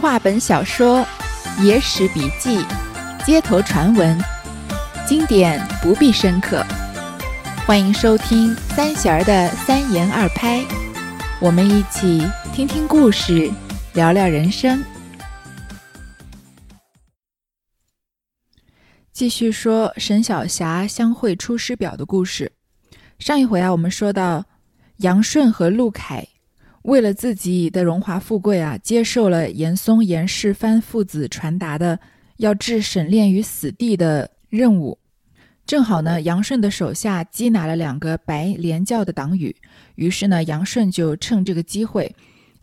话本小说、野史笔记、街头传闻，经典不必深刻。欢迎收听三弦儿的三言二拍，我们一起听听故事，聊聊人生。继续说沈小霞相会《出师表》的故事。上一回啊，我们说到杨顺和陆凯。为了自己的荣华富贵啊，接受了严嵩、严世蕃父子传达的要置沈炼于死地的任务。正好呢，杨顺的手下缉拿了两个白莲教的党羽，于是呢，杨顺就趁这个机会，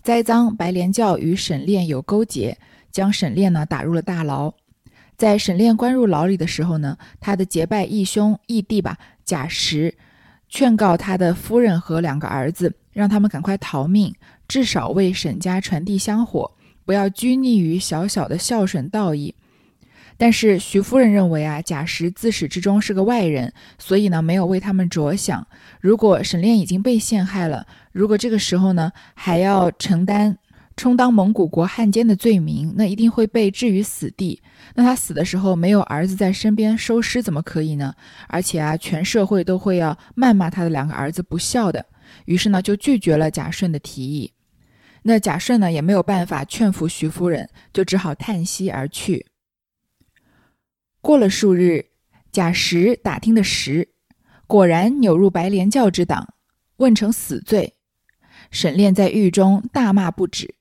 栽赃白莲教与沈炼有勾结，将沈炼呢打入了大牢。在沈炼关入牢里的时候呢，他的结拜义兄义弟吧贾石，劝告他的夫人和两个儿子。让他们赶快逃命，至少为沈家传递香火，不要拘泥于小小的孝顺道义。但是徐夫人认为啊，贾石自始至终是个外人，所以呢没有为他们着想。如果沈炼已经被陷害了，如果这个时候呢还要承担充当蒙古国汉奸的罪名，那一定会被置于死地。那他死的时候没有儿子在身边收尸，怎么可以呢？而且啊，全社会都会要谩骂他的两个儿子不孝的。于是呢，就拒绝了贾顺的提议。那贾顺呢，也没有办法劝服徐夫人，就只好叹息而去。过了数日，贾石打听的实，果然扭入白莲教之党，问成死罪。沈炼在狱中大骂不止。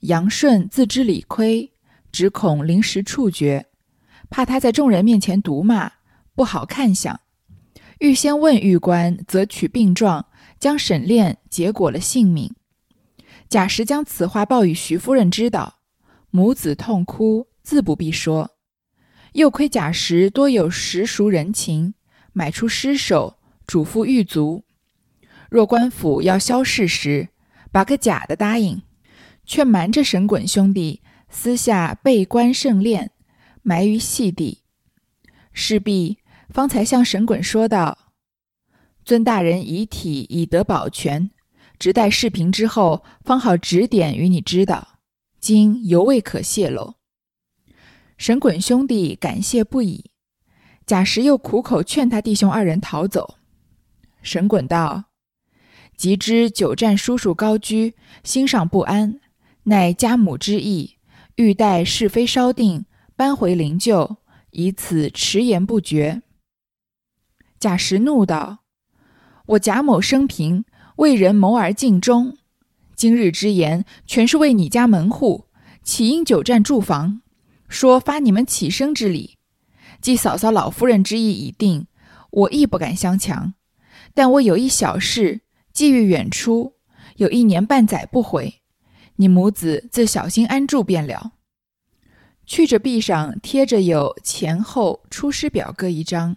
杨顺自知理亏，只恐临时处决，怕他在众人面前毒骂不好看相，欲先问狱官，择取病状。将沈炼结果了性命。贾石将此话报与徐夫人知道，母子痛哭，自不必说。又亏贾石多有实熟人情，买出尸首，嘱咐狱卒：若官府要消事时，把个假的答应，却瞒着沈衮兄弟，私下被关圣炼，埋于细地。势必方才向沈滚说道。尊大人遗体已得保全，直待视频之后，方好指点与你知道。今犹未可泄露。沈滚兄弟感谢不已。贾石又苦口劝他弟兄二人逃走。沈滚道：“即知久战叔叔高居，心上不安，乃家母之意，欲待是非稍定，搬回灵柩，以此迟延不决。”贾石怒道。我贾某生平为人谋而尽忠，今日之言全是为你家门户，岂因久占住房，说发你们起身之礼？既嫂嫂老夫人之意已定，我亦不敢相强。但我有一小事，寄欲远出，有一年半载不回，你母子自小心安住便了。去着壁上贴着有前后出师表各一张，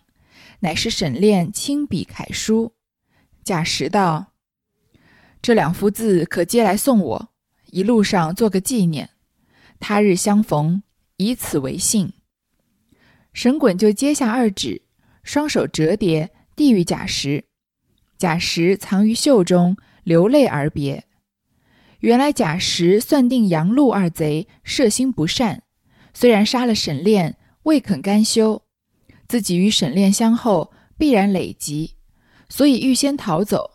乃是沈炼亲笔楷书。贾石道：“这两幅字可接来送我，一路上做个纪念。他日相逢，以此为信。”沈衮就接下二纸，双手折叠，递与贾石。贾石藏于袖中，流泪而别。原来贾石算定杨陆二贼涉心不善，虽然杀了沈炼，未肯甘休，自己与沈炼相后，必然累及。所以预先逃走，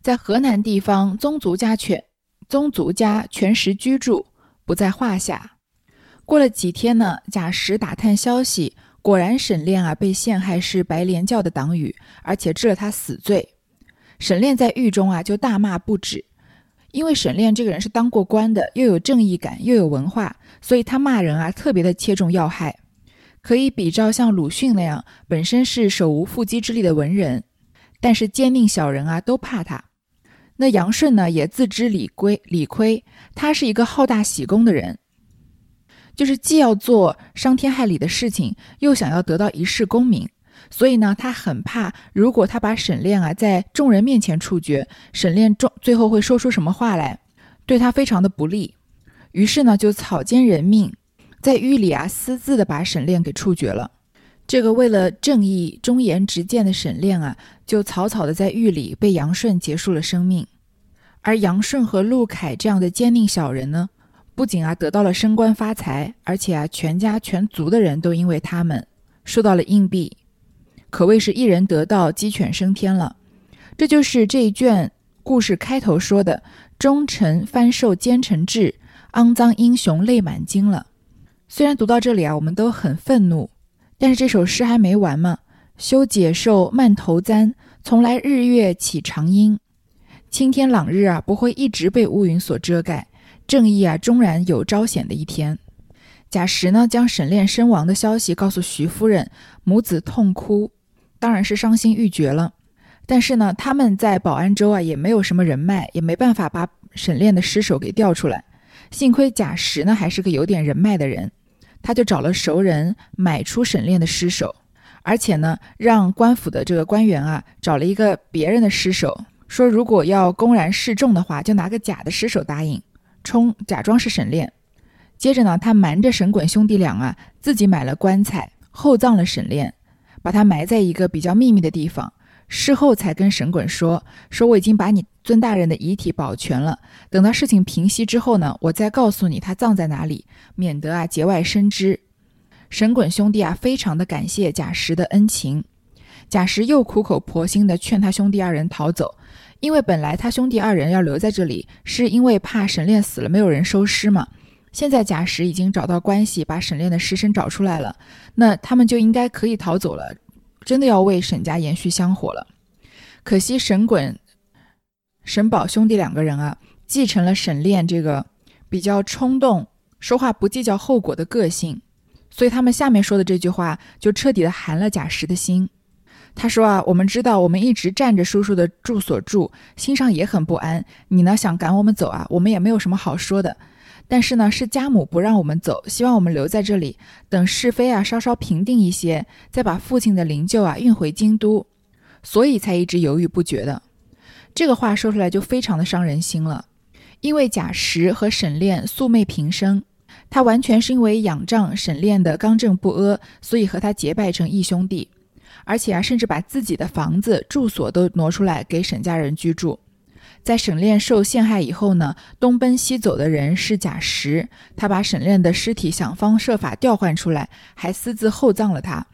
在河南地方宗族家犬宗族家全时居住，不在话下。过了几天呢，贾石打探消息，果然沈炼啊被陷害是白莲教的党羽，而且治了他死罪。沈炼在狱中啊就大骂不止，因为沈炼这个人是当过官的，又有正义感，又有文化，所以他骂人啊特别的切中要害，可以比照像鲁迅那样本身是手无缚鸡之力的文人。但是奸佞小人啊，都怕他。那杨顺呢，也自知理亏，理亏。他是一个好大喜功的人，就是既要做伤天害理的事情，又想要得到一世功名。所以呢，他很怕，如果他把沈炼啊在众人面前处决，沈炼众最后会说出什么话来，对他非常的不利。于是呢，就草菅人命，在狱里啊私自的把沈炼给处决了。这个为了正义忠言直谏的沈炼啊，就草草的在狱里被杨顺结束了生命。而杨顺和陆凯这样的奸佞小人呢，不仅啊得到了升官发财，而且啊全家全族的人都因为他们收到了硬币，可谓是一人得道鸡犬升天了。这就是这一卷故事开头说的“忠臣翻受奸臣志，肮脏英雄泪满襟”了。虽然读到这里啊，我们都很愤怒，但是这首诗还没完嘛。休解受慢头簪，从来日月起长阴。青天朗日啊，不会一直被乌云所遮盖，正义啊，终然有昭显的一天。贾石呢，将沈炼身亡的消息告诉徐夫人，母子痛哭，当然是伤心欲绝了。但是呢，他们在保安州啊，也没有什么人脉，也没办法把沈炼的尸首给调出来。幸亏贾石呢，还是个有点人脉的人，他就找了熟人买出沈炼的尸首。而且呢，让官府的这个官员啊，找了一个别人的尸首，说如果要公然示众的话，就拿个假的尸首答应，充假装是沈炼。接着呢，他瞒着沈滚兄弟俩啊，自己买了棺材，厚葬了沈炼，把他埋在一个比较秘密的地方。事后才跟沈滚说，说我已经把你尊大人的遗体保全了，等到事情平息之后呢，我再告诉你他葬在哪里，免得啊节外生枝。沈滚兄弟啊，非常的感谢贾石的恩情。贾石又苦口婆心的劝他兄弟二人逃走，因为本来他兄弟二人要留在这里，是因为怕沈炼死了没有人收尸嘛。现在贾石已经找到关系，把沈炼的尸身找出来了，那他们就应该可以逃走了，真的要为沈家延续香火了。可惜沈滚、沈宝兄弟两个人啊，继承了沈炼这个比较冲动、说话不计较后果的个性。所以他们下面说的这句话就彻底的寒了贾石的心。他说啊，我们知道我们一直占着叔叔的住所住，心上也很不安。你呢想赶我们走啊，我们也没有什么好说的。但是呢，是家母不让我们走，希望我们留在这里，等是非啊稍稍平定一些，再把父亲的灵柩啊运回京都，所以才一直犹豫不决的。这个话说出来就非常的伤人心了，因为贾石和沈炼素昧平生。他完全是因为仰仗沈炼的刚正不阿，所以和他结拜成义兄弟，而且啊，甚至把自己的房子住所都挪出来给沈家人居住。在沈炼受陷害以后呢，东奔西走的人是贾石，他把沈炼的尸体想方设法调换出来，还私自厚葬了他，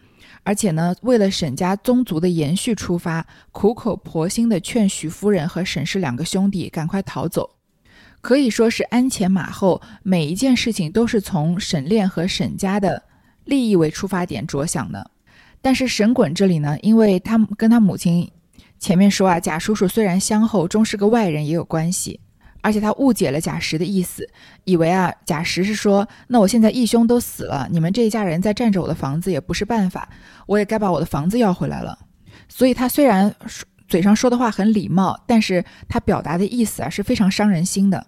而且呢，为了沈家宗族的延续出发，苦口婆心地劝许夫人和沈氏两个兄弟赶快逃走。可以说是鞍前马后，每一件事情都是从沈炼和沈家的利益为出发点着想的。但是沈滚这里呢，因为他跟他母亲前面说啊，贾叔叔虽然相厚，终是个外人，也有关系。而且他误解了贾石的意思，以为啊贾石是说，那我现在义兄都死了，你们这一家人再占着我的房子也不是办法，我也该把我的房子要回来了。所以他虽然嘴上说的话很礼貌，但是他表达的意思啊是非常伤人心的。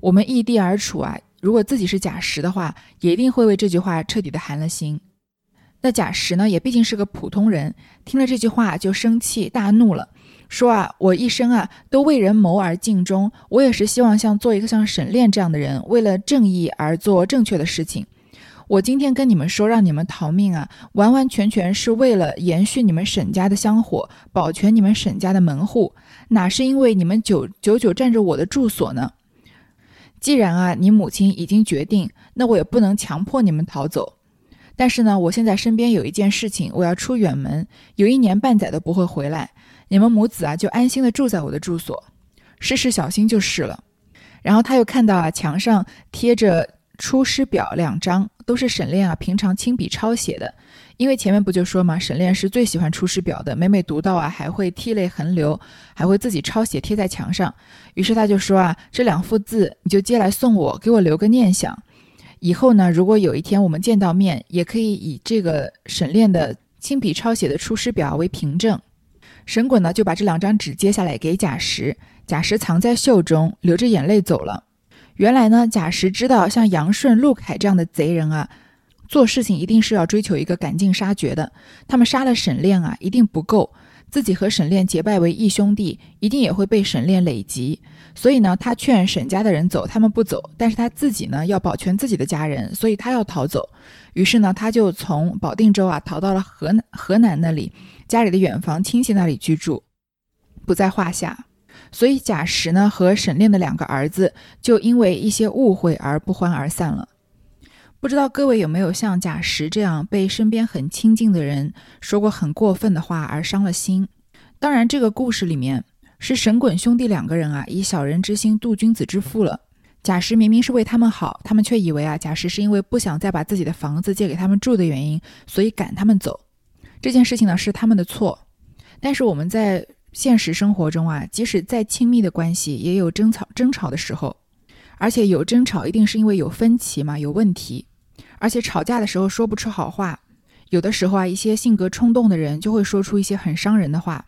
我们异地而处啊，如果自己是贾石的话，也一定会为这句话彻底的寒了心。那贾石呢，也毕竟是个普通人，听了这句话就生气大怒了，说啊，我一生啊都为人谋而尽忠，我也是希望像做一个像沈炼这样的人，为了正义而做正确的事情。我今天跟你们说让你们逃命啊，完完全全是为了延续你们沈家的香火，保全你们沈家的门户，哪是因为你们久久久占着我的住所呢？既然啊，你母亲已经决定，那我也不能强迫你们逃走。但是呢，我现在身边有一件事情，我要出远门，有一年半载都不会回来。你们母子啊，就安心的住在我的住所，事事小心就是了。然后他又看到啊，墙上贴着出师表两张，都是沈炼啊平常亲笔抄写的。因为前面不就说嘛，沈炼是最喜欢出师表的，每每读到啊，还会涕泪横流，还会自己抄写贴在墙上。于是他就说啊，这两幅字你就接来送我，给我留个念想。以后呢，如果有一天我们见到面，也可以以这个沈炼的亲笔抄写的出师表为凭证。沈滚呢就把这两张纸接下来给贾石，贾石藏在袖中，流着眼泪走了。原来呢，贾石知道像杨顺、陆凯这样的贼人啊。做事情一定是要追求一个赶尽杀绝的。他们杀了沈炼啊，一定不够。自己和沈炼结拜为义兄弟，一定也会被沈炼累及。所以呢，他劝沈家的人走，他们不走。但是他自己呢，要保全自己的家人，所以他要逃走。于是呢，他就从保定州啊逃到了河南河南那里，家里的远房亲戚那里居住，不在话下。所以贾石呢和沈炼的两个儿子就因为一些误会而不欢而散了。不知道各位有没有像贾石这样被身边很亲近的人说过很过分的话而伤了心？当然，这个故事里面是神滚兄弟两个人啊以小人之心度君子之腹了。贾石明明是为他们好，他们却以为啊贾石是因为不想再把自己的房子借给他们住的原因，所以赶他们走。这件事情呢是他们的错。但是我们在现实生活中啊，即使再亲密的关系，也有争吵争吵的时候，而且有争吵一定是因为有分歧嘛，有问题，而且吵架的时候说不出好话，有的时候啊，一些性格冲动的人就会说出一些很伤人的话。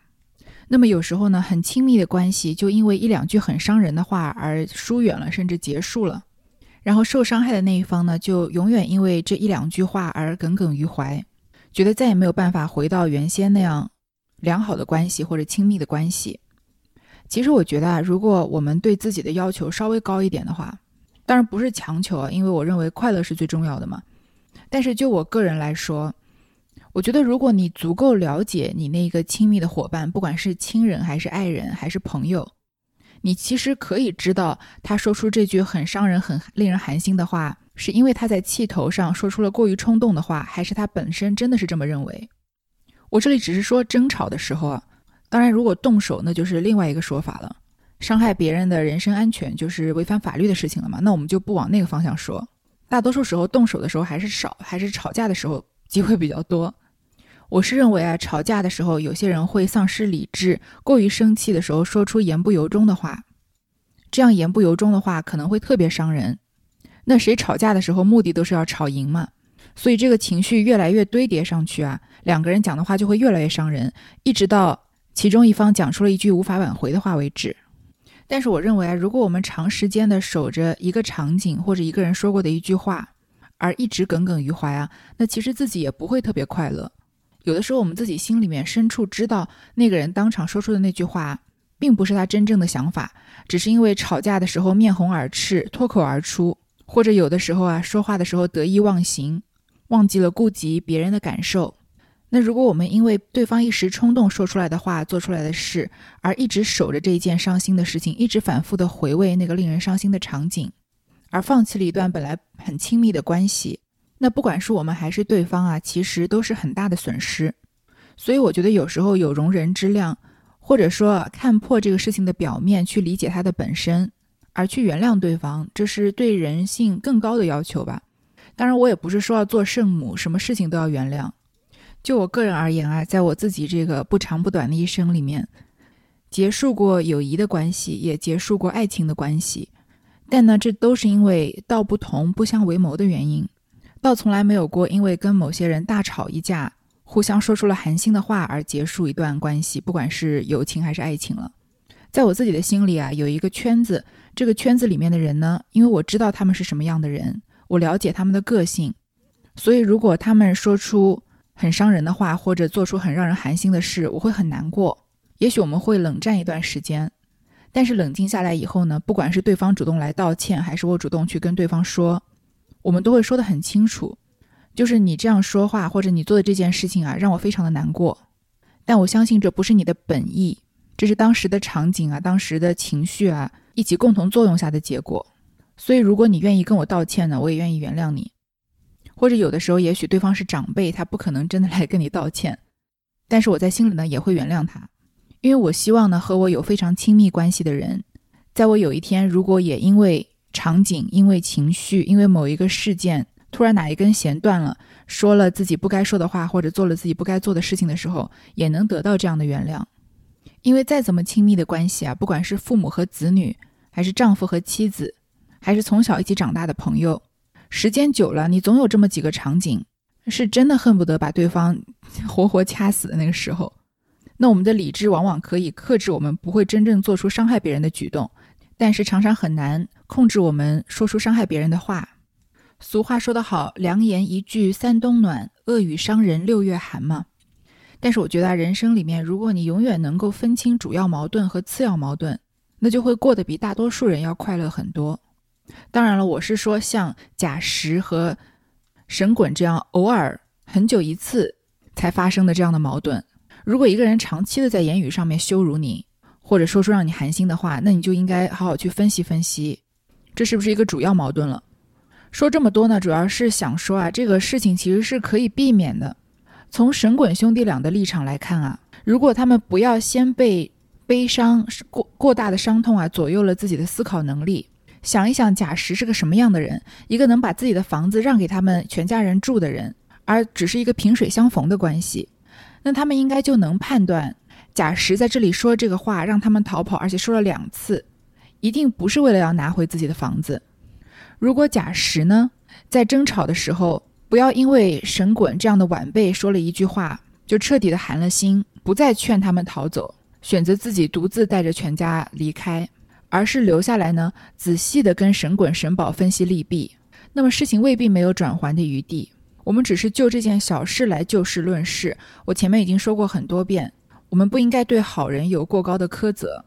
那么有时候呢，很亲密的关系就因为一两句很伤人的话而疏远了，甚至结束了，然后受伤害的那一方呢，就永远因为这一两句话而耿耿于怀，觉得再也没有办法回到原先那样。良好的关系或者亲密的关系，其实我觉得啊，如果我们对自己的要求稍微高一点的话，当然不是强求啊，因为我认为快乐是最重要的嘛。但是就我个人来说，我觉得如果你足够了解你那个亲密的伙伴，不管是亲人还是爱人还是朋友，你其实可以知道他说出这句很伤人、很令人寒心的话，是因为他在气头上说出了过于冲动的话，还是他本身真的是这么认为。我这里只是说争吵的时候啊，当然如果动手那就是另外一个说法了，伤害别人的人身安全就是违反法律的事情了嘛，那我们就不往那个方向说。大多数时候动手的时候还是少，还是吵架的时候机会比较多。我是认为啊，吵架的时候有些人会丧失理智，过于生气的时候说出言不由衷的话，这样言不由衷的话可能会特别伤人。那谁吵架的时候目的都是要吵赢嘛？所以这个情绪越来越堆叠上去啊，两个人讲的话就会越来越伤人，一直到其中一方讲出了一句无法挽回的话为止。但是我认为啊，如果我们长时间的守着一个场景或者一个人说过的一句话，而一直耿耿于怀啊，那其实自己也不会特别快乐。有的时候我们自己心里面深处知道，那个人当场说出的那句话，并不是他真正的想法，只是因为吵架的时候面红耳赤脱口而出，或者有的时候啊说话的时候得意忘形。忘记了顾及别人的感受，那如果我们因为对方一时冲动说出来的话、做出来的事，而一直守着这一件伤心的事情，一直反复的回味那个令人伤心的场景，而放弃了一段本来很亲密的关系，那不管是我们还是对方啊，其实都是很大的损失。所以我觉得有时候有容人之量，或者说看破这个事情的表面，去理解它的本身，而去原谅对方，这是对人性更高的要求吧。当然，我也不是说要做圣母，什么事情都要原谅。就我个人而言啊，在我自己这个不长不短的一生里面，结束过友谊的关系，也结束过爱情的关系。但呢，这都是因为道不同不相为谋的原因，倒从来没有过因为跟某些人大吵一架，互相说出了寒心的话而结束一段关系，不管是友情还是爱情了。在我自己的心里啊，有一个圈子，这个圈子里面的人呢，因为我知道他们是什么样的人。我了解他们的个性，所以如果他们说出很伤人的话，或者做出很让人寒心的事，我会很难过。也许我们会冷战一段时间，但是冷静下来以后呢，不管是对方主动来道歉，还是我主动去跟对方说，我们都会说得很清楚，就是你这样说话或者你做的这件事情啊，让我非常的难过。但我相信这不是你的本意，这是当时的场景啊，当时的情绪啊，一起共同作用下的结果。所以，如果你愿意跟我道歉呢，我也愿意原谅你。或者有的时候，也许对方是长辈，他不可能真的来跟你道歉，但是我在心里呢也会原谅他，因为我希望呢和我有非常亲密关系的人，在我有一天如果也因为场景、因为情绪、因为某一个事件突然哪一根弦断了，说了自己不该说的话，或者做了自己不该做的事情的时候，也能得到这样的原谅。因为再怎么亲密的关系啊，不管是父母和子女，还是丈夫和妻子。还是从小一起长大的朋友，时间久了，你总有这么几个场景，是真的恨不得把对方活活掐死的那个时候。那我们的理智往往可以克制我们不会真正做出伤害别人的举动，但是常常很难控制我们说出伤害别人的话。俗话说得好，良言一句三冬暖，恶语伤人六月寒嘛。但是我觉得人生里面，如果你永远能够分清主要矛盾和次要矛盾，那就会过得比大多数人要快乐很多。当然了，我是说像贾石和沈滚这样偶尔很久一次才发生的这样的矛盾。如果一个人长期的在言语上面羞辱你，或者说出让你寒心的话，那你就应该好好去分析分析，这是不是一个主要矛盾了？说这么多呢，主要是想说啊，这个事情其实是可以避免的。从神滚兄弟俩的立场来看啊，如果他们不要先被悲伤过过大的伤痛啊左右了自己的思考能力，想一想贾石是个什么样的人，一个能把自己的房子让给他们全家人住的人，而只是一个萍水相逢的关系，那他们应该就能判断。贾石在这里说这个话，让他们逃跑，而且说了两次，一定不是为了要拿回自己的房子。如果贾石呢，在争吵的时候，不要因为神滚这样的晚辈说了一句话，就彻底的寒了心，不再劝他们逃走，选择自己独自带着全家离开，而是留下来呢，仔细的跟神滚、神宝分析利弊，那么事情未必没有转圜的余地。我们只是就这件小事来就事论事，我前面已经说过很多遍。我们不应该对好人有过高的苛责。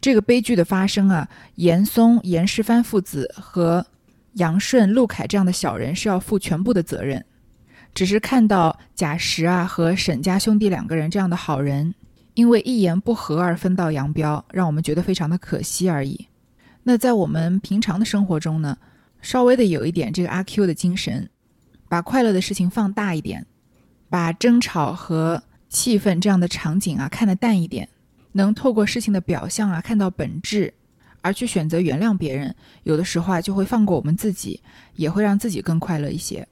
这个悲剧的发生啊，严嵩、严世蕃父子和杨顺、陆凯这样的小人是要负全部的责任。只是看到贾石啊和沈家兄弟两个人这样的好人，因为一言不合而分道扬镳，让我们觉得非常的可惜而已。那在我们平常的生活中呢，稍微的有一点这个阿 Q 的精神，把快乐的事情放大一点，把争吵和。气氛这样的场景啊，看得淡一点，能透过事情的表象啊看到本质，而去选择原谅别人，有的时候啊就会放过我们自己，也会让自己更快乐一些。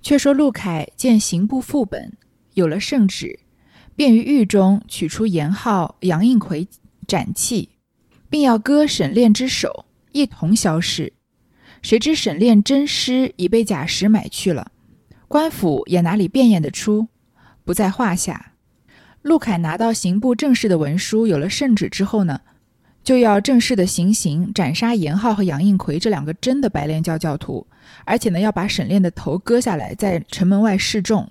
却说陆凯见刑部副本有了圣旨，便于狱中取出严浩、杨应奎斩弃，并要割沈炼之首，一同消失。谁知沈炼真尸已被贾石买去了，官府也哪里辨验得出？不在话下。陆凯拿到刑部正式的文书，有了圣旨之后呢，就要正式的行刑，斩杀严浩和杨应奎这两个真的白莲教教徒，而且呢，要把沈炼的头割下来，在城门外示众。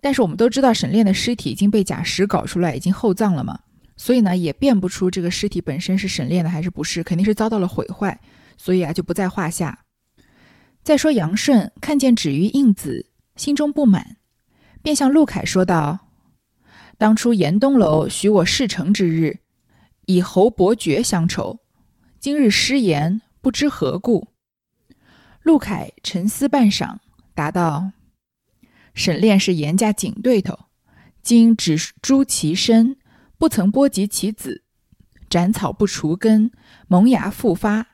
但是我们都知道，沈炼的尸体已经被假石搞出来，已经厚葬了嘛，所以呢，也辨不出这个尸体本身是沈炼的还是不是，肯定是遭到了毁坏，所以啊，就不在话下。再说杨顺看见止于应子，心中不满。便向陆凯说道：“当初严东楼许我事成之日，以侯伯爵相酬，今日失言，不知何故。”陆凯沉思半晌，答道：“沈炼是严家紧对头，今只诛其身，不曾波及其子，斩草不除根，萌芽复发，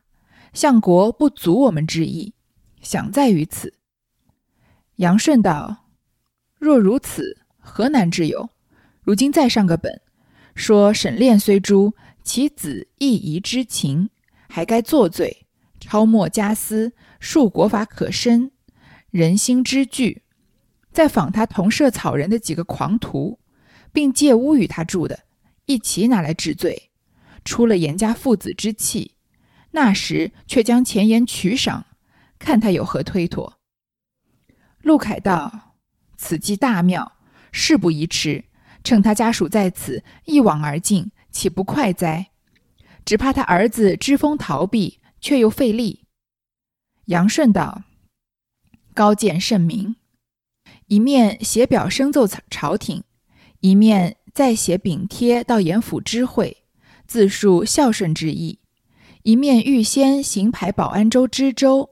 相国不足我们之意，想在于此。”杨顺道。若如此，何难之有？如今再上个本，说沈炼虽诛，其子亦宜知情，还该作罪，抄没家私，恕国法可申，人心之惧。再访他同舍草人的几个狂徒，并借屋与他住的，一齐拿来治罪，出了严家父子之气。那时却将前言取赏，看他有何推脱。陆凯道。此计大妙，事不宜迟。趁他家属在此，一网而尽，岂不快哉？只怕他儿子知风逃避，却又费力。杨顺道：“高见甚明。”一面写表声奏朝廷，一面再写禀贴到严府知会，自述孝顺之意；一面预先行排保安州知州，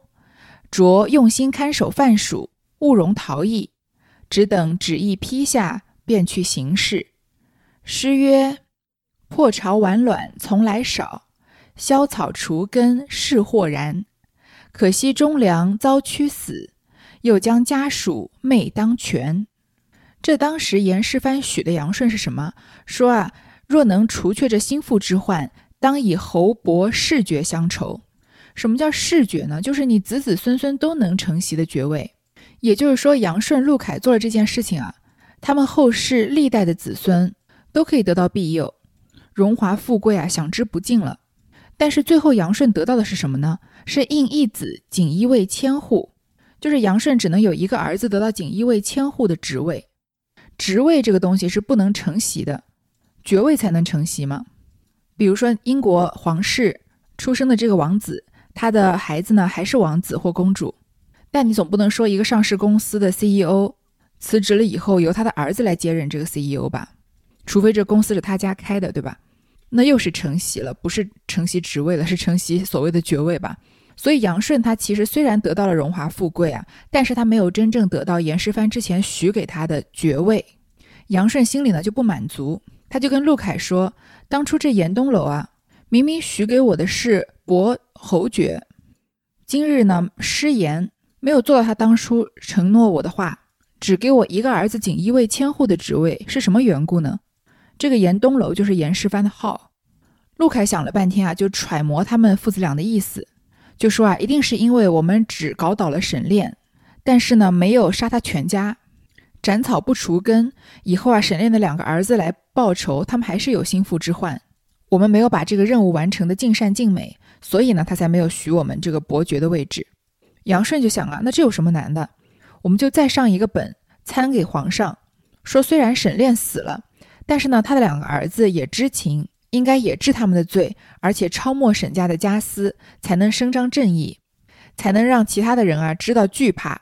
着用心看守犯属，勿容逃逸。只等旨意批下，便去行事。诗曰：“破巢完卵从来少，削草除根是豁然。可惜忠良遭屈死，又将家属昧当权。”这当时严世蕃许的杨顺是什么？说啊，若能除却这心腹之患，当以侯伯世爵相酬。什么叫世爵呢？就是你子子孙孙都能承袭的爵位。也就是说，杨顺、陆凯做了这件事情啊，他们后世历代的子孙都可以得到庇佑，荣华富贵啊，享之不尽了。但是最后杨顺得到的是什么呢？是应一子锦衣卫千户，就是杨顺只能有一个儿子得到锦衣卫千户的职位。职位这个东西是不能承袭的，爵位才能承袭嘛。比如说英国皇室出生的这个王子，他的孩子呢还是王子或公主。但你总不能说一个上市公司的 CEO 辞职了以后由他的儿子来接任这个 CEO 吧？除非这公司是他家开的，对吧？那又是承袭了，不是承袭职位了，是承袭所谓的爵位吧。所以杨顺他其实虽然得到了荣华富贵啊，但是他没有真正得到严世蕃之前许给他的爵位。杨顺心里呢就不满足，他就跟陆凯说：“当初这严东楼啊，明明许给我的是伯侯爵，今日呢失言，没有做到他当初承诺我的话，只给我一个儿子锦衣卫千户的职位，是什么缘故呢？”这个严东楼就是严世蕃的号。陆凯想了半天啊，就揣摩他们父子俩的意思。就说啊，一定是因为我们只搞倒了沈炼，但是呢，没有杀他全家，斩草不除根。以后啊，沈炼的两个儿子来报仇，他们还是有心腹之患。我们没有把这个任务完成的尽善尽美，所以呢，他才没有许我们这个伯爵的位置。杨顺就想啊，那这有什么难的？我们就再上一个本，参给皇上，说虽然沈炼死了，但是呢，他的两个儿子也知情。应该也治他们的罪，而且抄没沈家的家私，才能伸张正义，才能让其他的人啊知道惧怕。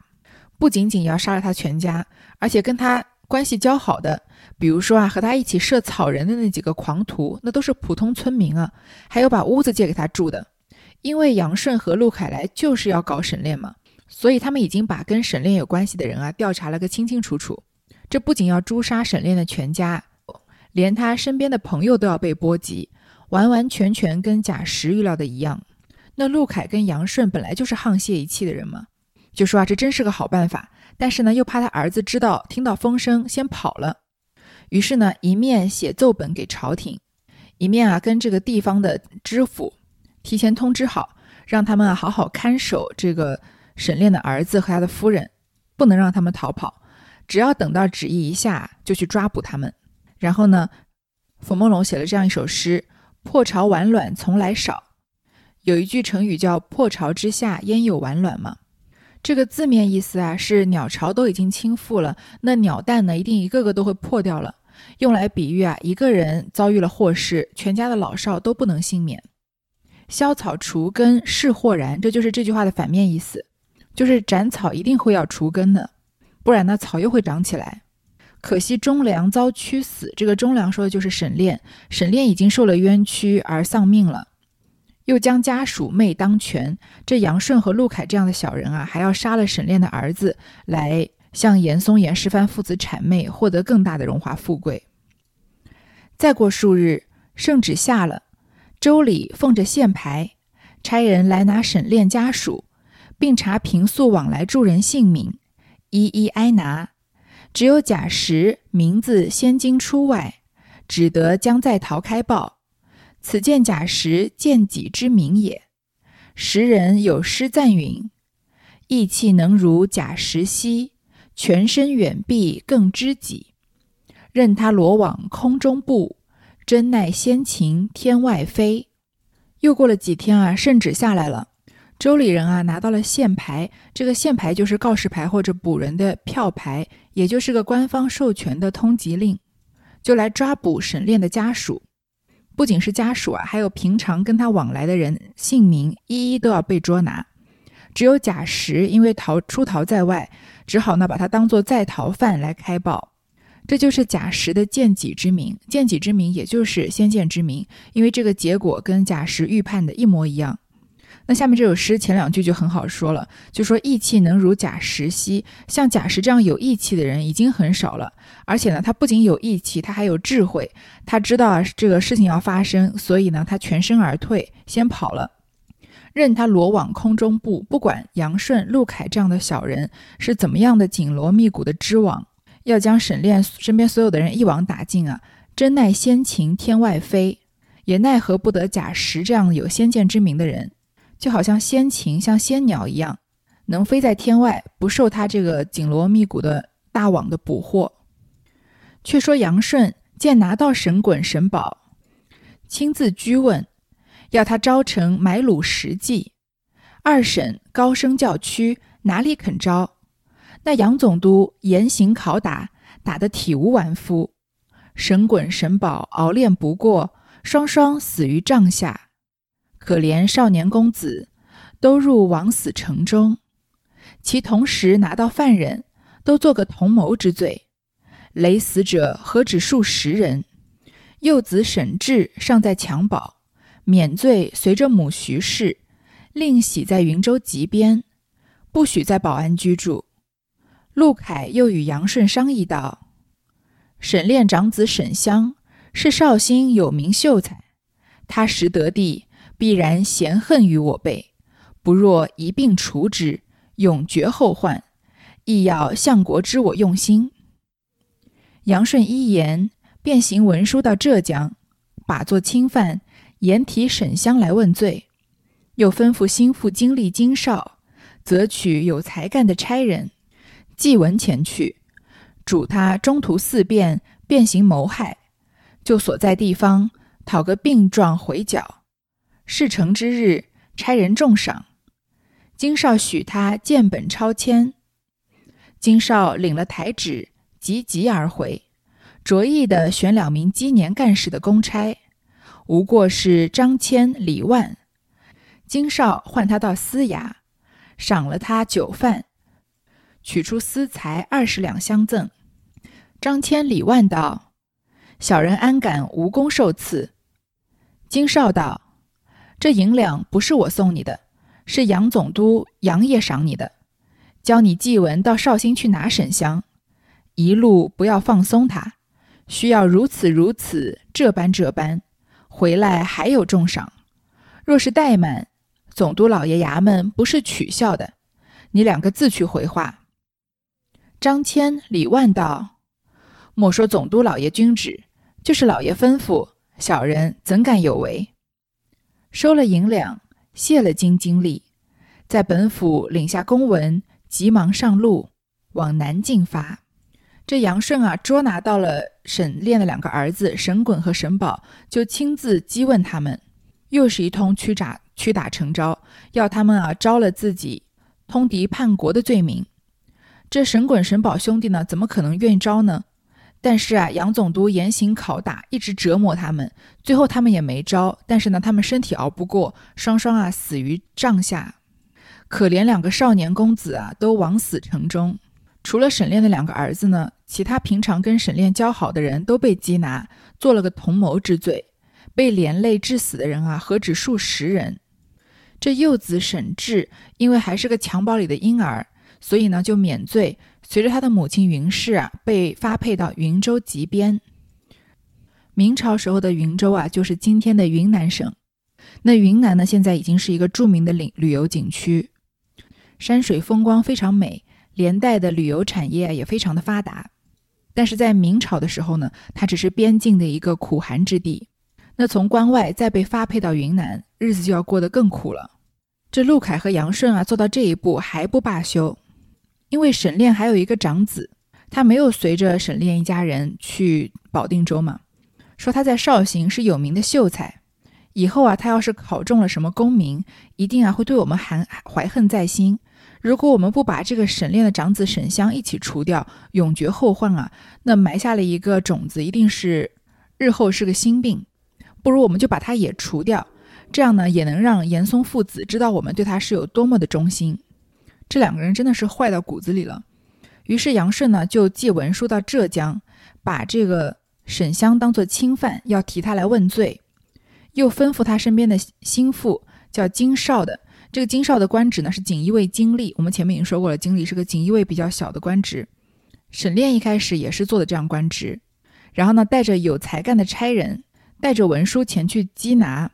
不仅仅要杀了他全家，而且跟他关系交好的，比如说啊和他一起设草人的那几个狂徒，那都是普通村民啊。还有把屋子借给他住的，因为杨顺和陆凯来就是要搞沈炼嘛，所以他们已经把跟沈炼有关系的人啊调查了个清清楚楚。这不仅要诛杀沈炼的全家。连他身边的朋友都要被波及，完完全全跟贾石预料的一样。那陆凯跟杨顺本来就是沆瀣一气的人嘛，就说啊，这真是个好办法。但是呢，又怕他儿子知道，听到风声先跑了。于是呢，一面写奏本给朝廷，一面啊跟这个地方的知府提前通知好，让他们好好看守这个沈炼的儿子和他的夫人，不能让他们逃跑。只要等到旨意一下，就去抓捕他们。然后呢，冯梦龙写了这样一首诗：“破巢完卵从来少。”有一句成语叫“破巢之下焉有完卵”嘛。这个字面意思啊，是鸟巢都已经倾覆了，那鸟蛋呢，一定一个个都会破掉了。用来比喻啊，一个人遭遇了祸事，全家的老少都不能幸免。削草除根是豁然，这就是这句话的反面意思，就是斩草一定会要除根的，不然呢，草又会长起来。可惜忠良遭屈死，这个忠良说的就是沈炼。沈炼已经受了冤屈而丧命了，又将家属妹当权。这杨顺和陆凯这样的小人啊，还要杀了沈炼的儿子，来向严嵩、严世蕃父子谄媚，获得更大的荣华富贵。再过数日，圣旨下了，州里奉着县牌，差人来拿沈炼家属，并查平素往来住人姓名，一一挨拿。只有贾石名字先经出外，只得将在逃开报。此见贾石见己之名也。时人有诗赞云：“意气能如贾石兮，全身远避更知己。任他罗网空中布，真奈先秦天外飞。”又过了几天啊，圣旨下来了。州里人啊，拿到了县牌，这个县牌就是告示牌或者捕人的票牌，也就是个官方授权的通缉令，就来抓捕沈炼的家属。不仅是家属啊，还有平常跟他往来的人，姓名一一都要被捉拿。只有贾石因为逃出逃在外，只好呢把他当做在逃犯来开报。这就是贾石的见己之明，见己之明也就是先见之明，因为这个结果跟贾石预判的一模一样。那下面这首诗前两句就很好说了，就说义气能如贾石兮，像贾石这样有义气的人已经很少了。而且呢，他不仅有义气，他还有智慧。他知道啊这个事情要发生，所以呢，他全身而退，先跑了。任他罗网空中布，不管杨顺、陆凯这样的小人是怎么样的紧锣密鼓的织网，要将沈炼身边所有的人一网打尽啊！真奈先秦天外飞，也奈何不得贾石这样有先见之明的人。就好像仙禽，像仙鸟一样，能飞在天外，不受他这个紧锣密鼓的大网的捕获。却说杨顺见拿到神衮、神宝，亲自居问，要他招城买卤食祭。二审高声叫屈，哪里肯招？那杨总督严刑拷打，打得体无完肤。沈衮、沈宝熬练不过，双双死于帐下。可怜少年公子，都入枉死城中。其同时拿到犯人，都做个同谋之罪。累死者何止数十人？幼子沈志尚在襁褓，免罪随着母徐氏，另徙在云州籍边，不许在保安居住。陆凯又与杨顺商议道：“沈炼长子沈香是绍兴有名秀才，他识得地，必然嫌恨于我辈，不若一并除之，永绝后患。亦要相国知我用心。”杨顺一言。便行文书到浙江，把作钦犯，严提沈香来问罪。又吩咐心腹经历金少，择取有才干的差人，祭文前去，嘱他中途四变，变行谋害，就所在地方讨个病状回缴。事成之日，差人重赏。金少许他见本抄签，金少领了台旨，急急而回。着意的选两名积年干事的公差，无过是张谦、李万。金少唤他到司衙，赏了他酒饭，取出私财二十两相赠。张谦、李万道：“小人安敢无功受赐？”金少道：“这银两不是我送你的，是杨总督杨爷赏你的，教你祭文到绍兴去拿沈香，一路不要放松他。”需要如此如此，这般这般，回来还有重赏。若是怠慢，总督老爷衙门不是取笑的。你两个自去回话。张谦、李万道：“莫说总督老爷君旨，就是老爷吩咐，小人怎敢有违？”收了银两，谢了金经历，在本府领下公文，急忙上路往南进发。这杨顺啊，捉拿到了沈炼的两个儿子沈衮和沈宝，就亲自激问他们，又是一通屈打屈打成招，要他们啊招了自己通敌叛国的罪名。这沈滚、沈宝兄弟呢，怎么可能愿意招呢？但是啊，杨总督严刑拷打，一直折磨他们，最后他们也没招。但是呢，他们身体熬不过，双双啊死于帐下。可怜两个少年公子啊，都枉死城中。除了沈炼的两个儿子呢，其他平常跟沈炼交好的人都被缉拿，做了个同谋之罪，被连累致死的人啊，何止数十人。这幼子沈志因为还是个襁褓里的婴儿，所以呢就免罪，随着他的母亲云氏啊，被发配到云州籍边。明朝时候的云州啊，就是今天的云南省。那云南呢，现在已经是一个著名的旅旅游景区，山水风光非常美。连带的旅游产业也非常的发达，但是在明朝的时候呢，它只是边境的一个苦寒之地。那从关外再被发配到云南，日子就要过得更苦了。这陆凯和杨顺啊，做到这一步还不罢休，因为沈炼还有一个长子，他没有随着沈炼一家人去保定州嘛，说他在绍兴是有名的秀才，以后啊，他要是考中了什么功名，一定啊会对我们含怀恨在心。如果我们不把这个沈炼的长子沈香一起除掉，永绝后患啊！那埋下了一个种子，一定是日后是个心病。不如我们就把他也除掉，这样呢，也能让严嵩父子知道我们对他是有多么的忠心。这两个人真的是坏到骨子里了。于是杨顺呢，就寄文书到浙江，把这个沈香当做钦犯，要提他来问罪，又吩咐他身边的心腹叫金少的。这个金少的官职呢是锦衣卫经历，我们前面已经说过了，经历是个锦衣卫比较小的官职。沈炼一开始也是做的这样官职，然后呢带着有才干的差人，带着文书前去缉拿，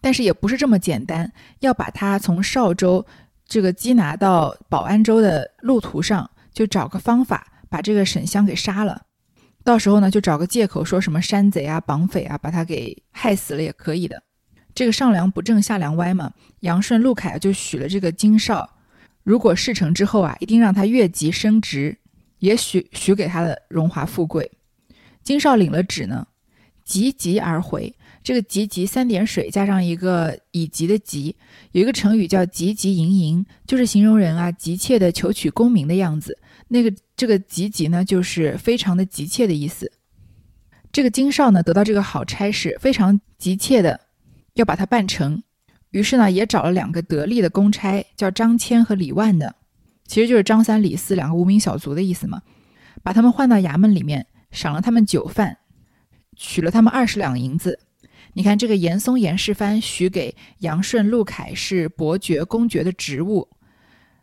但是也不是这么简单，要把他从邵州这个缉拿到保安州的路途上，就找个方法把这个沈香给杀了，到时候呢就找个借口说什么山贼啊、绑匪啊，把他给害死了也可以的。这个上梁不正下梁歪嘛，杨顺、陆凯就许了这个金少，如果事成之后啊，一定让他越级升职，也许许给他的荣华富贵。金少领了旨呢，急急而回。这个急急三点水加上一个以急的急，有一个成语叫急急营营，就是形容人啊急切的求取功名的样子。那个这个急急呢，就是非常的急切的意思。这个金少呢，得到这个好差事，非常急切的。要把它办成，于是呢，也找了两个得力的公差，叫张谦和李万的，其实就是张三李四两个无名小卒的意思嘛。把他们换到衙门里面，赏了他们酒饭，取了他们二十两银子。你看，这个严嵩、严世蕃许给杨顺、陆凯是伯爵、公爵的职务，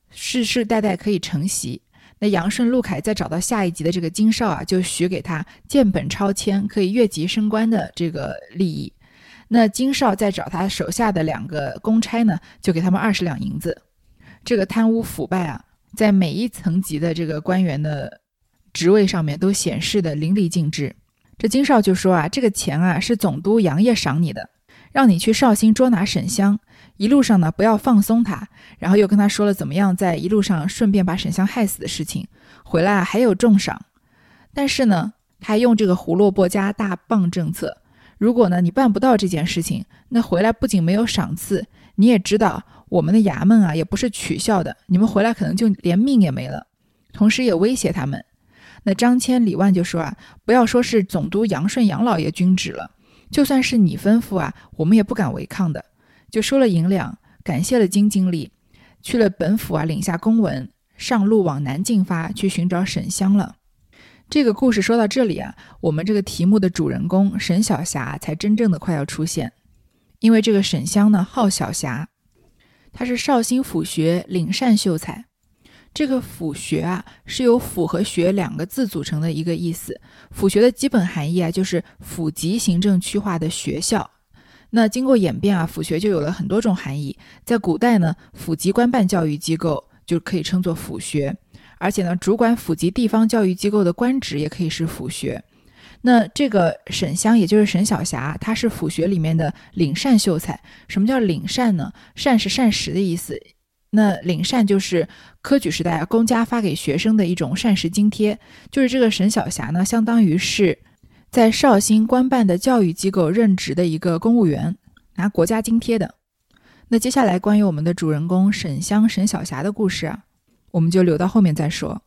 世世代代可以承袭。那杨顺、陆凯再找到下一级的这个金少啊，就许给他建本超迁，可以越级升官的这个利益。那金少再找他手下的两个公差呢，就给他们二十两银子。这个贪污腐败啊，在每一层级的这个官员的职位上面都显示的淋漓尽致。这金少就说啊，这个钱啊是总督杨业赏你的，让你去绍兴捉拿沈香，一路上呢不要放松他。然后又跟他说了怎么样在一路上顺便把沈香害死的事情，回来还有重赏。但是呢，他用这个胡萝卜加大棒政策，如果呢你办不到这件事情，那回来不仅没有赏赐，你也知道我们的衙门啊也不是取笑的，你们回来可能就连命也没了。同时也威胁他们。那张骞、李万就说啊，不要说是总督杨顺杨老爷君旨了，就算是你吩咐啊，我们也不敢违抗的。就收了银两，感谢了金经理，去了本府啊，领下公文，上路往南进发，去寻找沈香了。这个故事说到这里啊，我们这个题目的主人公沈小霞才真正的快要出现，因为这个沈香呢，号小霞，她是绍兴府学领善秀才。这个府学啊，是由府和学两个字组成的一个意思。府学的基本含义啊，就是府级行政区划的学校。那经过演变啊，府学就有了很多种含义。在古代呢，府级官办教育机构就可以称作府学，而且呢，主管府级地方教育机构的官职也可以是府学。那这个沈香，也就是沈小霞，她是府学里面的领善秀才。什么叫领善呢？善是膳食的意思。那领膳就是科举时代啊，公家发给学生的一种膳食津贴。就是这个沈小霞呢，相当于是在绍兴官办的教育机构任职的一个公务员，拿国家津贴的。那接下来关于我们的主人公沈香、沈小霞的故事啊，我们就留到后面再说。